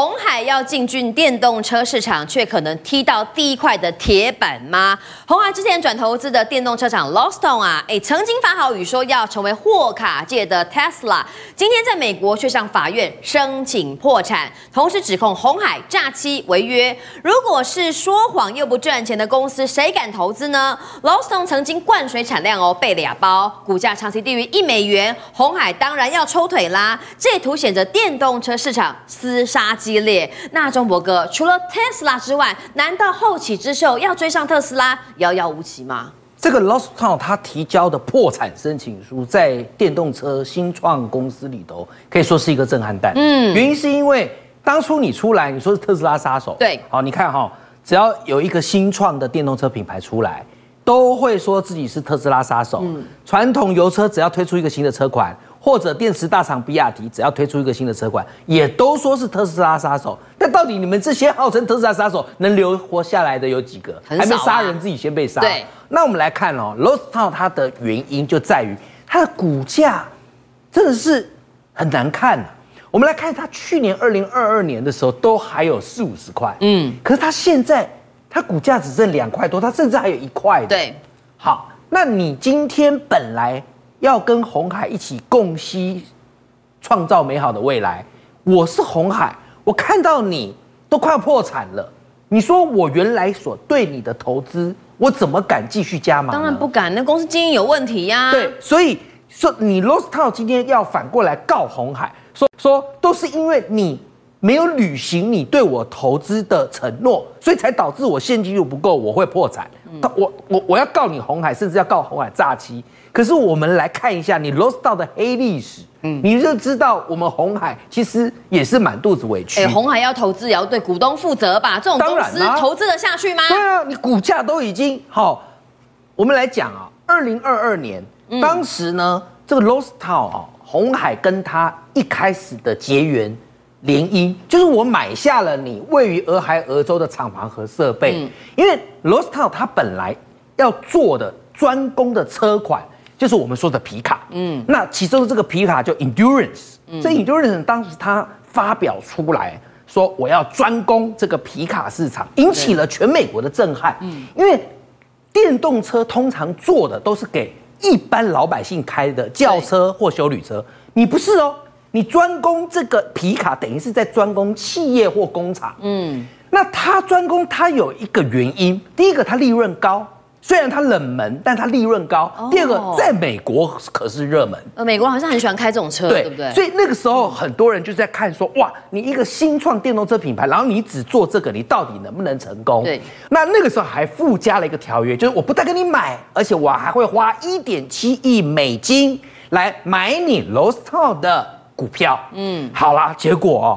鸿海要进军电动车市场，却可能踢到第一块的铁板吗？鸿海之前转投资的电动车厂 l o s t o n 啊，哎，曾经发好语说要成为货卡界的 Tesla，今天在美国却向法院申请破产，同时指控鸿海诈欺违约。如果是说谎又不赚钱的公司，谁敢投资呢 l o s t o n 曾经灌水产量哦，被俩包，股价长期低于一美元，鸿海当然要抽腿啦。这也凸显着电动车市场厮杀激烈。那中博哥，除了特斯拉之外，难道后起之秀要追上特斯拉遥遥无期吗？这个 Lordstown 他提交的破产申请书，在电动车新创公司里头可以说是一个震撼弹。嗯，原因是因为当初你出来，你说是特斯拉杀手，对，好，你看哈，只要有一个新创的电动车品牌出来，都会说自己是特斯拉杀手。嗯，传统油车只要推出一个新的车款。或者电池大厂比亚迪只要推出一个新的车款，也都说是特斯拉杀手。但到底你们这些号称特斯拉杀手能留活下来的有几个？还没杀人自己先被杀。对，那我们来看哦，Lordstown 它的原因就在于它的股价真的是很难看啊。我们来看它去年二零二二年的时候都还有四五十块，嗯，可是它现在它股价只剩两块多，它甚至还有一块。对，好，那你今天本来。要跟鸿海一起共携创造美好的未来。我是鸿海，我看到你都快要破产了，你说我原来所对你的投资，我怎么敢继续加码？当然不敢，那公司经营有问题呀。对，所以说你 Lordstown 今天要反过来告红海，说说都是因为你没有履行你对我投资的承诺，所以才导致我现金流不够，我会破产。我我我要告你红海，甚至要告红海诈欺。可是我们来看一下你 Lordstown 的黑历史，嗯，你就知道我们红海其实也是满肚子委屈。哎，红海要投资也要对股东负责吧？这种公司投资得下去吗？对啊，你股价都已经好。我们来讲啊，二零二二年，当时呢，这个 Lordstown 啊，红海跟他一开始的结缘联姻，就是我买下了你位于俄亥俄州的厂房和设备，因为 Lordstown 他本来要做的专攻的车款。就是我们说的皮卡，嗯，那其中的这个皮卡叫 Endurance，嗯，这 Endurance 当时他发表出来说，我要专攻这个皮卡市场，引起了全美国的震撼，嗯，因为电动车通常做的都是给一般老百姓开的轿车或修旅车，你不是哦，你专攻这个皮卡，等于是在专攻企业或工厂，嗯，那他专攻他有一个原因，第一个他利润高。虽然它冷门，但它利润高。Oh. 第二个，在美国可是热门。呃，美国好像很喜欢开这种车，对，对不对？所以那个时候很多人就在看说，哇，你一个新创电动车品牌，然后你只做这个，你到底能不能成功？对。那那个时候还附加了一个条约，就是我不但跟你买，而且我还会花一点七亿美金来买你 Lordstown 的股票。嗯，好啦，结果哦，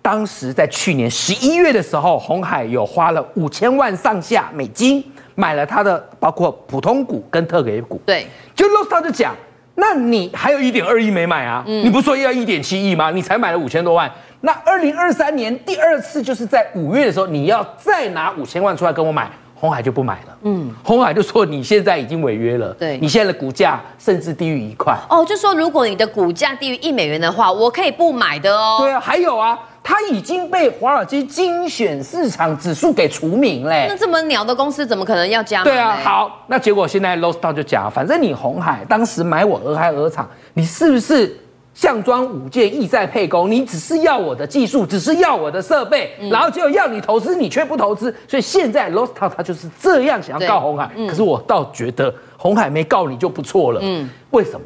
当时在去年十一月的时候，红海有花了五千万上下美金。买了他的包括普通股跟特别股，对，就 Lordstown 就讲，那你还有一点二亿没买啊？嗯、你不是说要一点七亿吗？你才买了五千多万，那二零二三年第二次就是在五月的时候，你要再拿五千万出来跟我买，鸿海就不买了。嗯，红海就说你现在已经违约了，对，你现在的股价甚至低于一块。哦，就说如果你的股价低于一美元的话，我可以不买的哦。对啊，还有啊。它已经被华尔街精选市场指数给除名嘞。那这么鸟的公司怎么可能要加码？对啊，好，那结果现在 Lordstown 就讲，反正你红海当时买我俄亥俄厂，你是不是项庄舞剑，意在沛公？你只是要我的技术，只是要我的设备，嗯、然后就要你投资，你却不投资。所以现在 Lordstown 他就是这样想要告红海。嗯、可是我倒觉得红海没告你就不错了。嗯，为什么？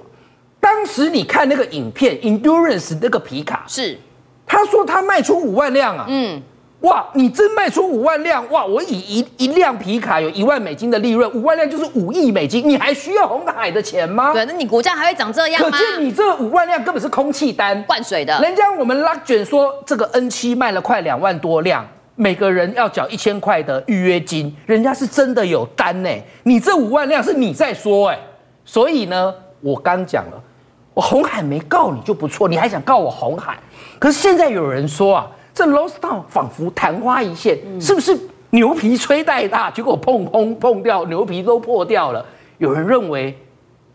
当时你看那个影片，Endurance 那个皮卡是。他说他卖出五万辆啊，嗯，哇，你真卖出五万辆哇！我以一一辆皮卡有一万美金的利润，五万辆就是五亿美金，你还需要红海的钱吗？对，那你股价还会长这样吗？可见你这五万辆根本是空气单，灌水的。人家我们拉卷说这个 N 七卖了快两万多辆，每个人要缴一千块的预约金，人家是真的有单呢。你这五万辆是你在说哎，所以呢，我刚讲了。我红海没告你就不错，你还想告我红海？可是现在有人说啊，这 Lordstown 仿佛昙花一现，嗯、是不是牛皮吹太大，结果碰碰碰掉，牛皮都破掉了？有人认为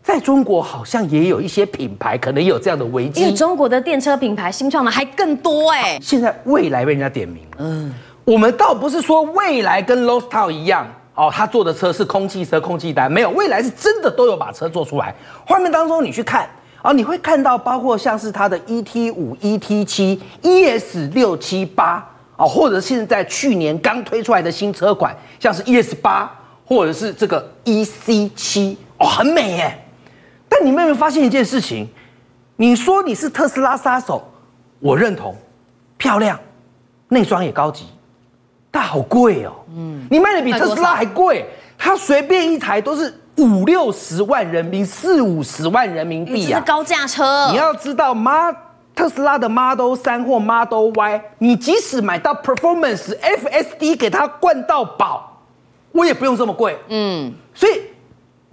在中国好像也有一些品牌可能有这样的危机，因为中国的电车品牌新创的还更多哎。现在未来被人家点名了，嗯，我们倒不是说未来跟 Lordstown 一样哦，他做的车是空气车、空气单，没有，未来是真的都有把车做出来。画面当中你去看啊，你会看到包括像是它的 ET 五、ET 七、ES 六七八啊，或者现在去年刚推出来的新车款，像是 ES 八或者是这个 EC 七哦，很美耶。但你们有没有发现一件事情？你说你是特斯拉杀手，我认同，漂亮，内装也高级，但好贵哦。嗯，你卖的比特斯拉还贵，它随便一台都是五六十万人民币，四五十万人民币啊，这是高价车。你要知道，妈，特斯拉的 Model 三或 Model Y，你即使买到 Performance FSD 给它灌到饱，我也不用这么贵。嗯，所以。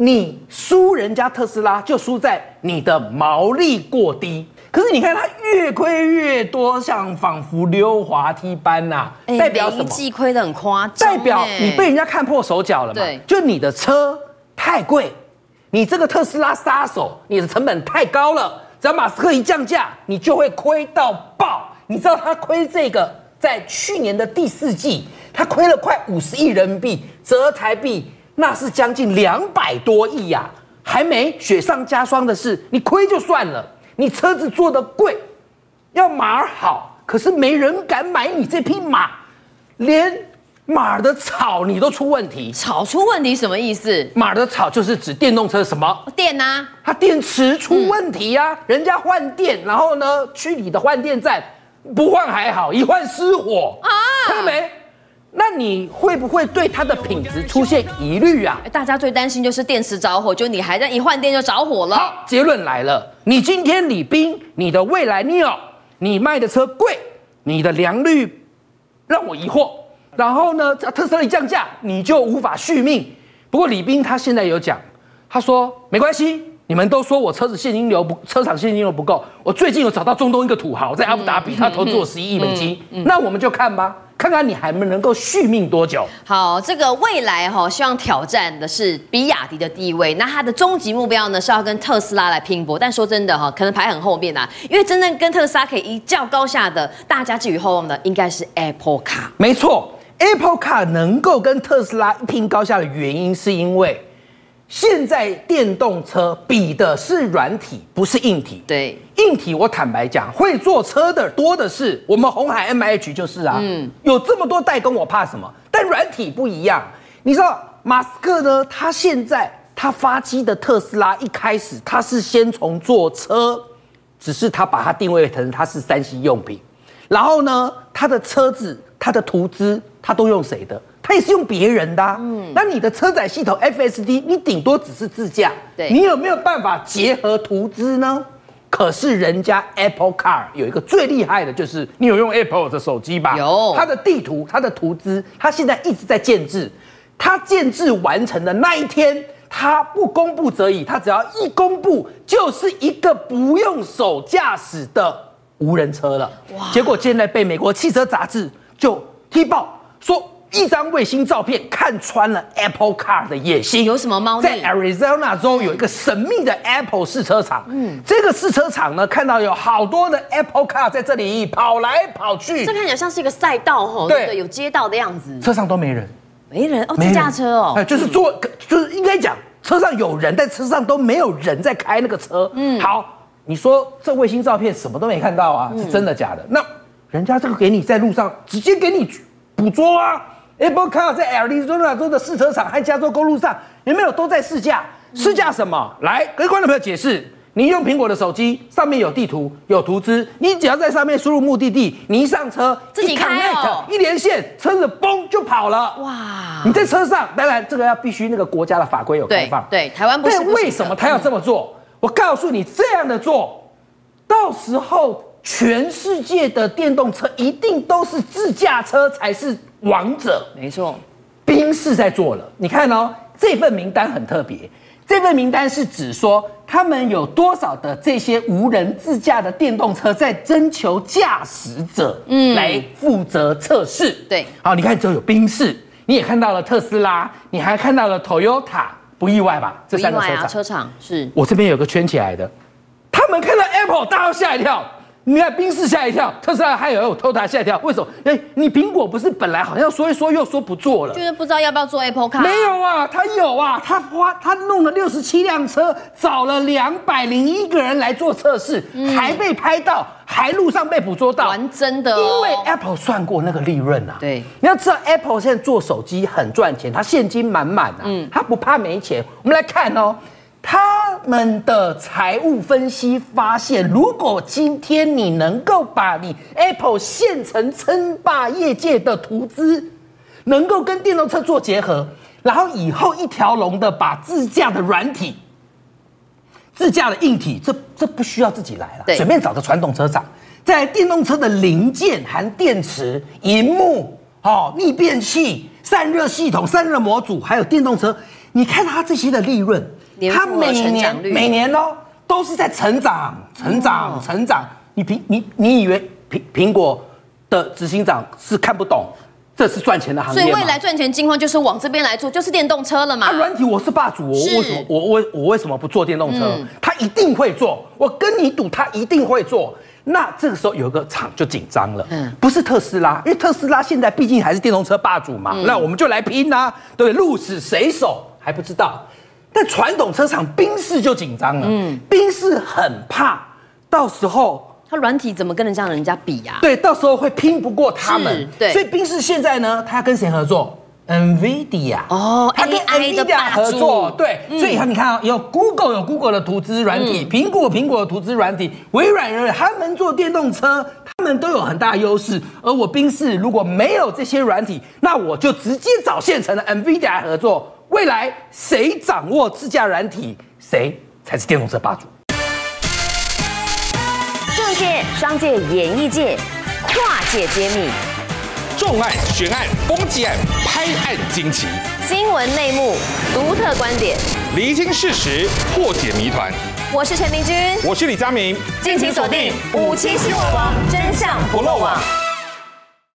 你输人家特斯拉，就输在你的毛利过低。可是你看它越亏越多，像仿佛溜滑梯般呐、啊，代表什么？亏的很夸张，代表你被人家看破手脚了嘛？对，就你的车太贵，你这个特斯拉杀手，你的成本太高了。只要马斯克一降价，你就会亏到爆。你知道他亏这个，在去年的第四季，他亏了快五十亿人民币，折台币。那是将近两百多亿呀，还没雪上加霜的是，你亏就算了，你车子做的贵，要马儿好，可是没人敢买你这匹马，连马儿的草你都出问题。草出问题什么意思？马儿的草就是指电动车什么电呐、啊？它电池出问题呀、啊，嗯、人家换电，然后呢，去你的换电站不换还好，一换失火啊，看到没？那你会不会对它的品质出现疑虑啊？大家最担心就是电池着火，就你还在一换电就着火了。好，结论来了，你今天李斌，你的未来 Neo，你卖的车贵，你的良率让我疑惑。然后呢，特斯拉一降价，你就无法续命。不过李斌他现在有讲，他说没关系，你们都说我车子现金流不，车厂现金流不够。我最近有找到中东一个土豪在阿布达比，他投资我十一亿美金，那我们就看吧。看看你还能够续命多久？好，这个未来哈，希望挑战的是比亚迪的地位。那它的终极目标呢，是要跟特斯拉来拼搏。但说真的哈，可能排很后面啊，因为真正跟特斯拉可以一较高下的，大家寄予厚望的，应该是 Apple Car。没错，Apple Car 能够跟特斯拉一拼高下的原因，是因为。现在电动车比的是软体，不是硬体。对，硬体我坦白讲，会坐车的多的是。我们红海 MH 就是啊，嗯，有这么多代工，我怕什么？但软体不一样。你知道马斯克呢？他现在他发迹的特斯拉一开始他是先从坐车，只是他把它定位成它是三星用品，然后呢，他的车子、他的图资，他都用谁的？他也是用别人的、啊，嗯，那你的车载系统 FSD，你顶多只是自驾，对，你有没有办法结合图资呢？可是人家 Apple Car 有一个最厉害的，就是你有用 Apple 的手机吧？有，它的地图、它的图资，它现在一直在建制，它建制完成的那一天，它不公布则已，它只要一公布，就是一个不用手驾驶的无人车了。哇！结果现在被美国汽车杂志就踢爆说。一张卫星照片看穿了 Apple Car 的野心，有什么猫腻？在 Arizona 州有一个神秘的 Apple 试车场，嗯，这个试车场呢，看到有好多的 Apple Car 在这里跑来跑去，这看起来像是一个赛道哦，对，对，有街道的样子，车上都没人，没人？哦，自驾车哦，哎，就是坐，就是应该讲车上有人，但车上都没有人在开那个车，嗯，好，你说这卫星照片什么都没看到啊，是真的假的？那人家这个给你在路上直接给你捕捉啊。Apple Car 在 Arizona 州的试车场和加州公路上有没有都在试驾？试驾什么？来跟观众朋友解释。你用苹果的手机，上面有地图、有图资，你只要在上面输入目的地，你一上车，自己开哦，一连线，车子嘣就跑了。哇！你在车上，当然这个要必须那个国家的法规有开放。对，对，台湾不是。但为什么他要这么做？嗯、我告诉你，这样的做，到时候全世界的电动车一定都是自驾车才是。王者没错，宾士在做了。你看哦，这份名单很特别。这份名单是指说，他们有多少的这些无人自驾的电动车在征求驾驶者，嗯，来负责测试。对，好，你看，只有宾士，你也看到了特斯拉，你还看到了 Toyota、不意外吧？这三个车厂，啊、车厂是我这边有个圈起来的，他们看到 Apple，大家吓一跳。你看，宾士吓一跳，特斯拉还有偷塔吓一跳，为什么？哎，你苹果不是本来好像说一说又说不做了，就是不知道要不要做 Apple Car？没有啊，他有啊，他花他弄了六十七辆车，找了两百零一个人来做测试，嗯、还被拍到，还路上被捕捉到，玩真的、哦。因为 Apple 算过那个利润啊，对，你要知道 Apple 现在做手机很赚钱，它现金满满啊，嗯，它不怕没钱。我们来看哦。他们的财务分析发现，如果今天你能够把你 Apple 现成称霸业界的图资，能够跟电动车做结合，然后以后一条龙的把自驾的软体、自驾的硬体，这这不需要自己来了，随便找个传统车厂，在电动车的零件，含电池、荧幕、哦逆变器、散热系统、散热模组，还有电动车，你看它这些的利润。它每年每年哦都是在成长、成长、成长。你苹你你以为苹苹果的执行长是看不懂这是赚钱的行业吗？所以未来赚钱金矿就是往这边来做，就是电动车了嘛。啊，软体我是霸主，我为什么我我我为什么不做电动车？他一定会做，我跟你赌，他一定会做。那这个时候有个厂就紧张了，嗯，不是特斯拉，因为特斯拉现在毕竟还是电动车霸主嘛。那我们就来拼呐，对，鹿死谁手还不知道。但传统车厂宾士就紧张了，嗯，宾士很怕，到时候它软体怎么跟人家人家比呀？对，到时候会拼不过他们，对，所以宾士现在呢，他要跟谁合作？NVIDIA。哦，他跟 NVIDIA 合作，对，所以你看啊，有 Google 有 Google 的图资软体，苹果苹果的图资软体，微软他们做电动车，他们都有很大优势，而我宾士如果没有这些软体，那我就直接找现成的 NVIDIA 合作。未来谁掌握自驾软体，谁才是电动车霸主？政界、商界、演艺界，跨界揭秘，重案、悬案、攻击案、拍案惊奇，新闻内幕、独特观点，厘清事实，破解谜团。我是陈明君，我是李佳明，敬请锁定《五七新闻网》，真相不漏网。